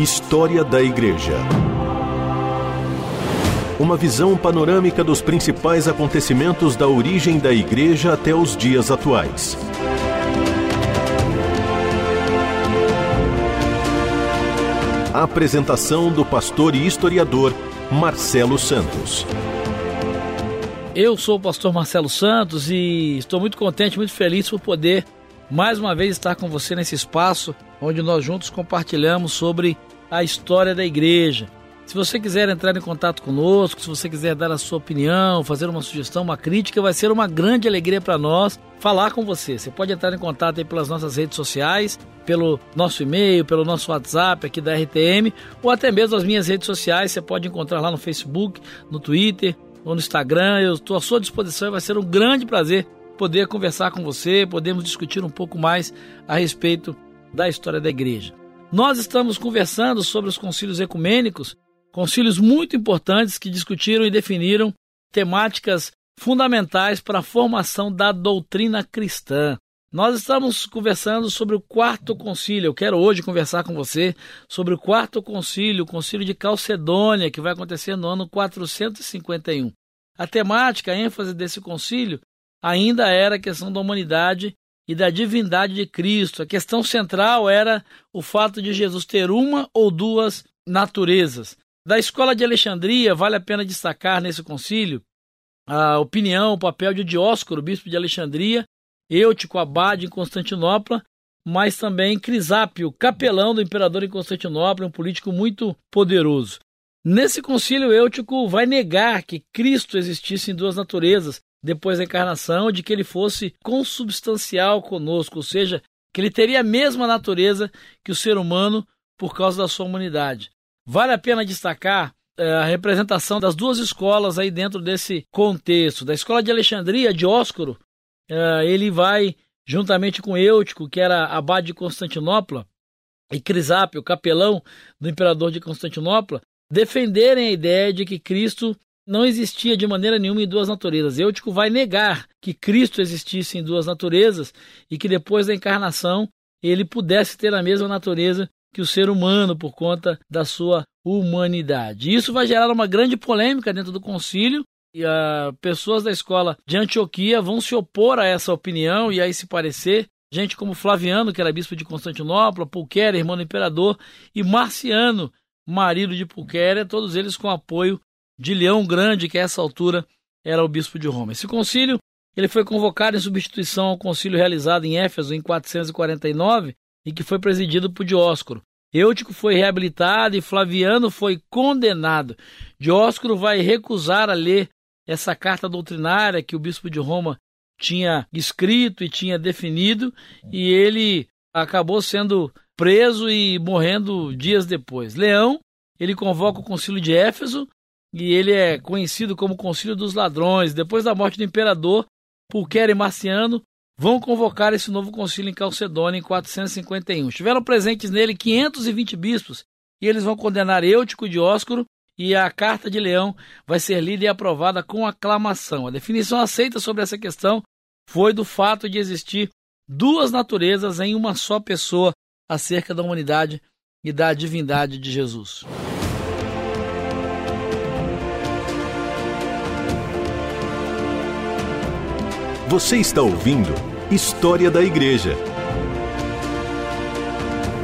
História da Igreja. Uma visão panorâmica dos principais acontecimentos da origem da Igreja até os dias atuais. A apresentação do pastor e historiador Marcelo Santos. Eu sou o pastor Marcelo Santos e estou muito contente, muito feliz por poder mais uma vez estar com você nesse espaço onde nós juntos compartilhamos sobre a história da igreja. Se você quiser entrar em contato conosco, se você quiser dar a sua opinião, fazer uma sugestão, uma crítica, vai ser uma grande alegria para nós falar com você. Você pode entrar em contato pelas nossas redes sociais, pelo nosso e-mail, pelo nosso WhatsApp aqui da RTM, ou até mesmo as minhas redes sociais. Você pode encontrar lá no Facebook, no Twitter ou no Instagram. Eu estou à sua disposição e vai ser um grande prazer poder conversar com você, podemos discutir um pouco mais a respeito da história da igreja. Nós estamos conversando sobre os concílios ecumênicos, concílios muito importantes que discutiram e definiram temáticas fundamentais para a formação da doutrina cristã. Nós estamos conversando sobre o quarto concílio. Eu quero hoje conversar com você sobre o quarto concílio, o concílio de Calcedônia, que vai acontecer no ano 451. A temática, a ênfase desse concílio ainda era a questão da humanidade e da divindade de Cristo. A questão central era o fato de Jesus ter uma ou duas naturezas. Da escola de Alexandria, vale a pena destacar nesse concílio a opinião, o papel de Dióscoro, bispo de Alexandria, Eutico Abade em Constantinopla, mas também Crisápio, capelão do imperador em Constantinopla, um político muito poderoso. Nesse concílio, Eutico vai negar que Cristo existisse em duas naturezas, depois da encarnação, de que ele fosse consubstancial conosco, ou seja, que ele teria a mesma natureza que o ser humano por causa da sua humanidade. Vale a pena destacar é, a representação das duas escolas aí dentro desse contexto. Da escola de Alexandria, Dióscoro, é, ele vai, juntamente com Eutico, que era abade de Constantinopla, e Crisápio, capelão do imperador de Constantinopla, defenderem a ideia de que Cristo não existia de maneira nenhuma em duas naturezas. Eutico vai negar que Cristo existisse em duas naturezas e que depois da encarnação ele pudesse ter a mesma natureza que o ser humano por conta da sua humanidade. Isso vai gerar uma grande polêmica dentro do concílio e as pessoas da escola de Antioquia vão se opor a essa opinião e a esse parecer. Gente como Flaviano, que era bispo de Constantinopla, Pulquéria, irmão do imperador, e Marciano, marido de Pulquéria, todos eles com apoio de Leão Grande, que a essa altura era o bispo de Roma. Esse concílio ele foi convocado em substituição ao concílio realizado em Éfeso em 449 e que foi presidido por Dióscoro. Eutico foi reabilitado e Flaviano foi condenado. Dióscoro vai recusar a ler essa carta doutrinária que o bispo de Roma tinha escrito e tinha definido, e ele acabou sendo preso e morrendo dias depois. Leão, ele convoca o concílio de Éfeso e ele é conhecido como Concílio dos Ladrões. Depois da morte do imperador, Pulquero e Marciano vão convocar esse novo concílio em Calcedônia em 451. Estiveram presentes nele 520 bispos e eles vão condenar Eutico de Óscoro e a Carta de Leão vai ser lida e aprovada com aclamação. A definição aceita sobre essa questão foi do fato de existir duas naturezas em uma só pessoa acerca da humanidade e da divindade de Jesus. Você está ouvindo História da Igreja.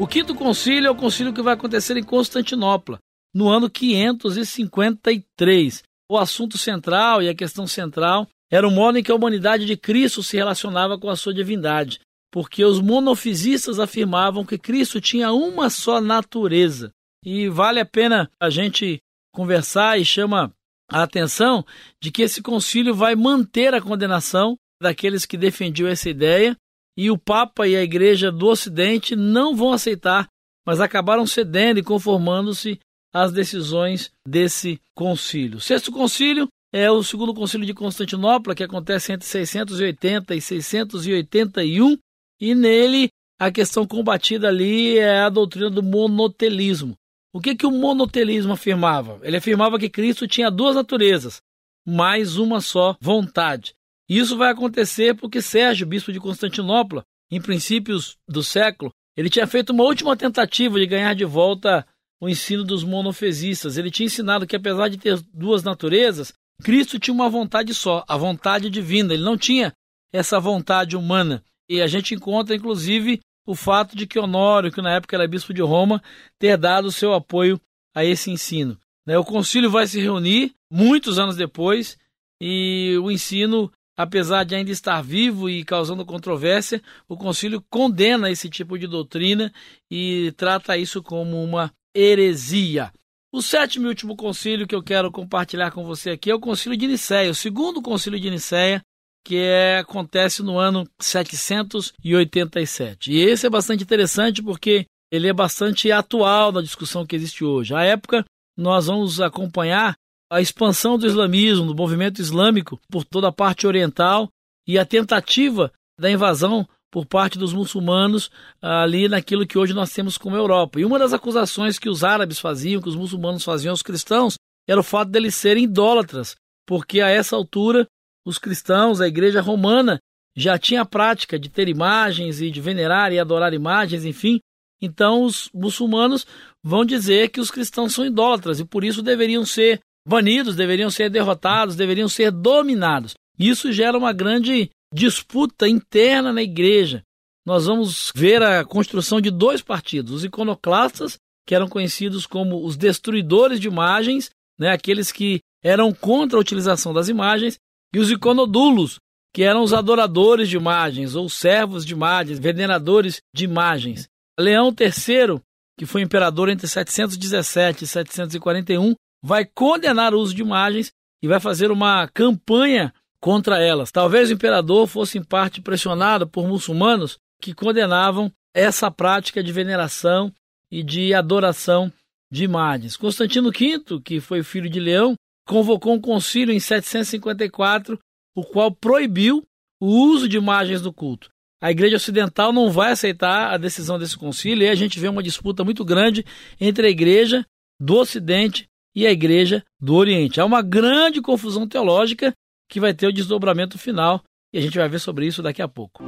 O quinto concílio é o concílio que vai acontecer em Constantinopla, no ano 553. O assunto central e a questão central era o modo em que a humanidade de Cristo se relacionava com a sua divindade, porque os monofisistas afirmavam que Cristo tinha uma só natureza. E vale a pena a gente conversar e chama a atenção de que esse concílio vai manter a condenação daqueles que defendiam essa ideia, e o Papa e a Igreja do Ocidente não vão aceitar, mas acabaram cedendo e conformando-se às decisões desse concílio. Sexto concílio é o segundo concílio de Constantinopla, que acontece entre 680 e 681, e nele a questão combatida ali é a doutrina do monotelismo. O que, que o monotelismo afirmava? Ele afirmava que Cristo tinha duas naturezas, mais uma só vontade. Isso vai acontecer porque Sérgio, bispo de Constantinopla, em princípios do século, ele tinha feito uma última tentativa de ganhar de volta o ensino dos monofesistas. Ele tinha ensinado que, apesar de ter duas naturezas, Cristo tinha uma vontade só, a vontade divina. Ele não tinha essa vontade humana. E a gente encontra, inclusive, o fato de que Honório, que na época era bispo de Roma, ter dado seu apoio a esse ensino. Né, o concílio vai se reunir muitos anos depois e o ensino, apesar de ainda estar vivo e causando controvérsia, o concílio condena esse tipo de doutrina e trata isso como uma heresia. O sétimo e último concílio que eu quero compartilhar com você aqui é o concílio de Nicéia, o segundo concílio de Nicéia, que é, acontece no ano 787. E esse é bastante interessante porque ele é bastante atual na discussão que existe hoje. À época, nós vamos acompanhar a expansão do islamismo, do movimento islâmico por toda a parte oriental e a tentativa da invasão por parte dos muçulmanos ali naquilo que hoje nós temos como Europa. E uma das acusações que os árabes faziam, que os muçulmanos faziam aos cristãos, era o fato deles serem idólatras, porque a essa altura os cristãos, a igreja romana, já tinha a prática de ter imagens e de venerar e adorar imagens, enfim. Então os muçulmanos vão dizer que os cristãos são idólatras e por isso deveriam ser banidos, deveriam ser derrotados, deveriam ser dominados. Isso gera uma grande disputa interna na igreja. Nós vamos ver a construção de dois partidos: os iconoclastas, que eram conhecidos como os destruidores de imagens, né, aqueles que eram contra a utilização das imagens, e os iconodulos, que eram os adoradores de imagens, ou servos de imagens, veneradores de imagens. Leão III, que foi imperador entre 717 e 741, vai condenar o uso de imagens e vai fazer uma campanha contra elas. Talvez o imperador fosse em parte pressionado por muçulmanos que condenavam essa prática de veneração e de adoração de imagens. Constantino V, que foi filho de Leão, convocou um concílio em 754, o qual proibiu o uso de imagens no culto. A Igreja Ocidental não vai aceitar a decisão desse concílio e a gente vê uma disputa muito grande entre a Igreja do Ocidente e a Igreja do Oriente. Há uma grande confusão teológica que vai ter o desdobramento final e a gente vai ver sobre isso daqui a pouco.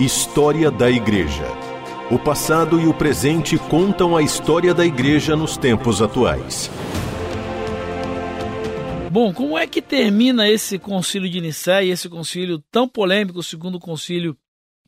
História da Igreja. O passado e o presente contam a história da Igreja nos tempos atuais. Bom, como é que termina esse concílio de Nicéia, esse concílio tão polêmico, o segundo concílio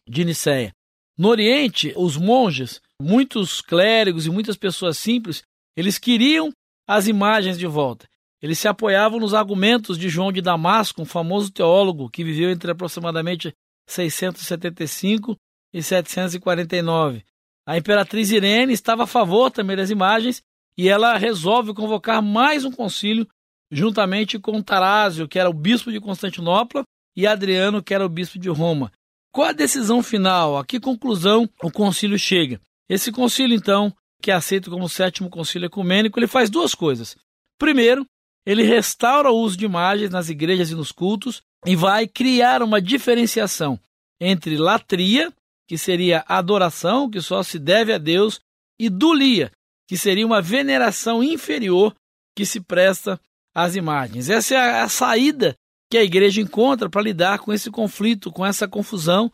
de Nicéia? No Oriente, os monges, muitos clérigos e muitas pessoas simples, eles queriam as imagens de volta. Eles se apoiavam nos argumentos de João de Damasco, um famoso teólogo que viveu entre aproximadamente 675 e 749. A imperatriz Irene estava a favor também das imagens e ela resolve convocar mais um concílio juntamente com Tarásio, que era o bispo de Constantinopla, e Adriano, que era o bispo de Roma. Qual a decisão final? A que conclusão o concílio chega? Esse concílio, então, que é aceito como o sétimo concílio ecumênico, ele faz duas coisas. Primeiro, ele restaura o uso de imagens nas igrejas e nos cultos e vai criar uma diferenciação entre latria, que seria adoração, que só se deve a Deus, e dulia, que seria uma veneração inferior que se presta as imagens. Essa é a saída que a igreja encontra para lidar com esse conflito, com essa confusão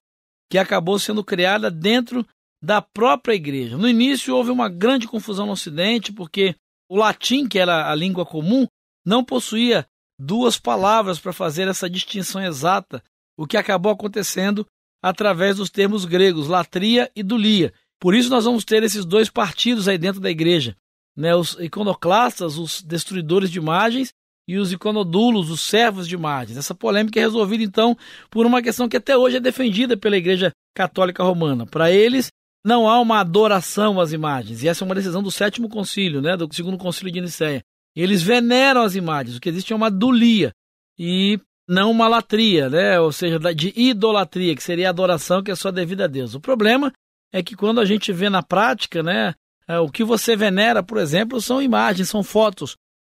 que acabou sendo criada dentro da própria igreja. No início houve uma grande confusão no Ocidente, porque o latim, que era a língua comum, não possuía duas palavras para fazer essa distinção exata, o que acabou acontecendo através dos termos gregos, latria e dulia. Por isso nós vamos ter esses dois partidos aí dentro da igreja né, os iconoclastas, os destruidores de imagens, e os iconodulos, os servos de imagens. Essa polêmica é resolvida, então, por uma questão que até hoje é defendida pela Igreja Católica Romana. Para eles, não há uma adoração às imagens, e essa é uma decisão do sétimo concílio, né, do segundo concílio de Nicéia. Eles veneram as imagens, o que existe é uma dulia, e não uma latria, né, ou seja, de idolatria, que seria a adoração que é só devida a Deus. O problema é que quando a gente vê na prática, né, é, o que você venera, por exemplo, são imagens, são fotos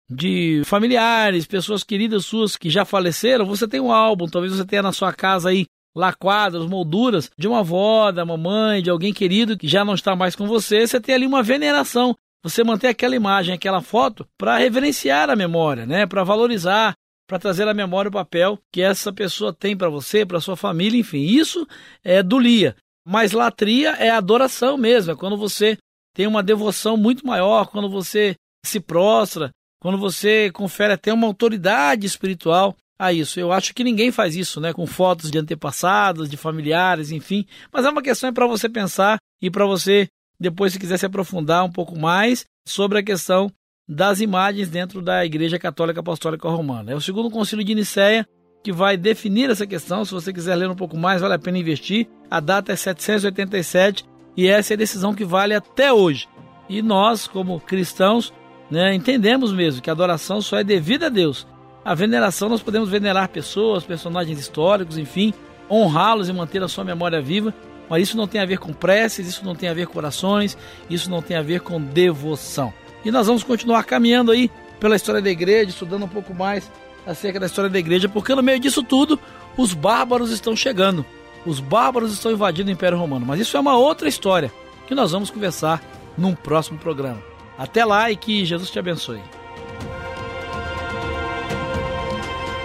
de familiares, pessoas queridas suas que já faleceram. Você tem um álbum, talvez você tenha na sua casa aí lá quadros, molduras de uma avó, da mamãe, de alguém querido que já não está mais com você. Você tem ali uma veneração. Você mantém aquela imagem, aquela foto para reverenciar a memória, né? Para valorizar, para trazer à memória o papel que essa pessoa tem para você, para sua família, enfim. Isso é dulia. Mas latria é adoração mesmo, é quando você tem uma devoção muito maior, quando você se prostra, quando você confere até uma autoridade espiritual a isso. Eu acho que ninguém faz isso, né, com fotos de antepassados, de familiares, enfim. Mas é uma questão é para você pensar e para você depois se quiser se aprofundar um pouco mais sobre a questão das imagens dentro da Igreja Católica Apostólica Romana. É o segundo concílio de Nicéia que vai definir essa questão. Se você quiser ler um pouco mais, vale a pena investir. A data é 787 e essa é a decisão que vale até hoje. E nós, como cristãos, né, entendemos mesmo que a adoração só é devida a Deus. A veneração nós podemos venerar pessoas, personagens históricos, enfim, honrá-los e manter a sua memória viva, mas isso não tem a ver com preces, isso não tem a ver com orações, isso não tem a ver com devoção. E nós vamos continuar caminhando aí pela história da igreja, estudando um pouco mais acerca da história da igreja, porque no meio disso tudo, os bárbaros estão chegando. Os bárbaros estão invadindo o Império Romano. Mas isso é uma outra história que nós vamos conversar num próximo programa. Até lá e que Jesus te abençoe.